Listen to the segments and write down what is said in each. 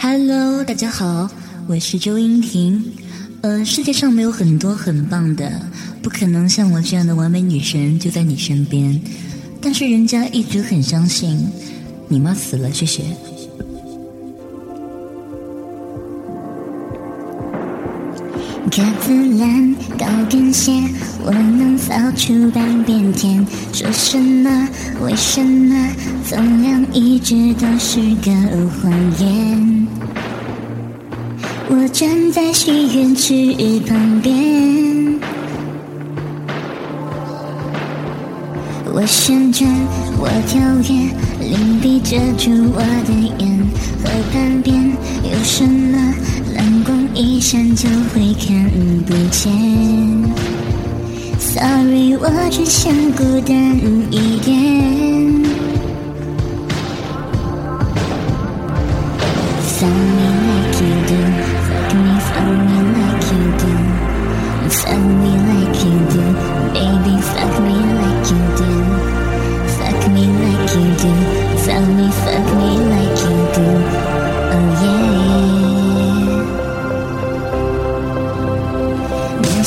Hello，大家好，我是周英婷。呃，世界上没有很多很棒的，不可能像我这样的完美女神就在你身边。但是人家一直很相信，你妈死了，谢谢。鸽子蓝高跟鞋，我能扫出半边天。说什么？为什么？总量一直都是个谎言。我站在许愿池旁边，我旋转，我跳跃，灵璧遮住我的眼。河畔边有什么？一闪就会看不见。Sorry，我只想孤单一点。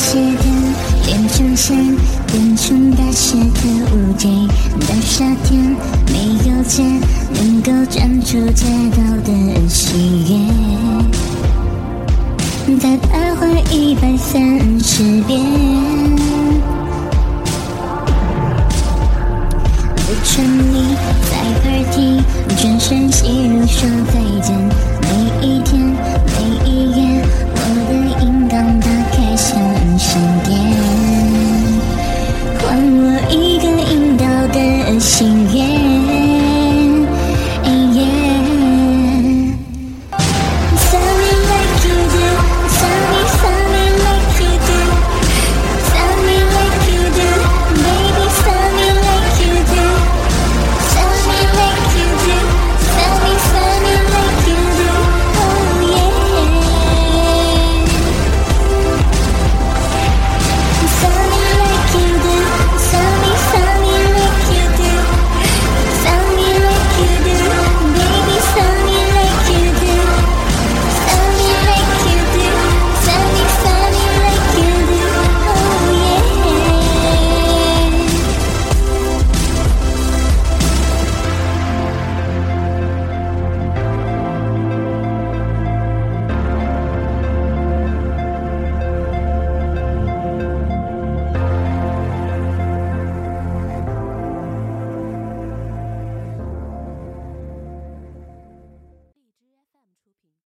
那些天连成线，变成大雪的无敌。到夏天没有家，能够站出街道的喜悦。再徘徊一百三十遍，不沉溺在 party，转身吸入生心愿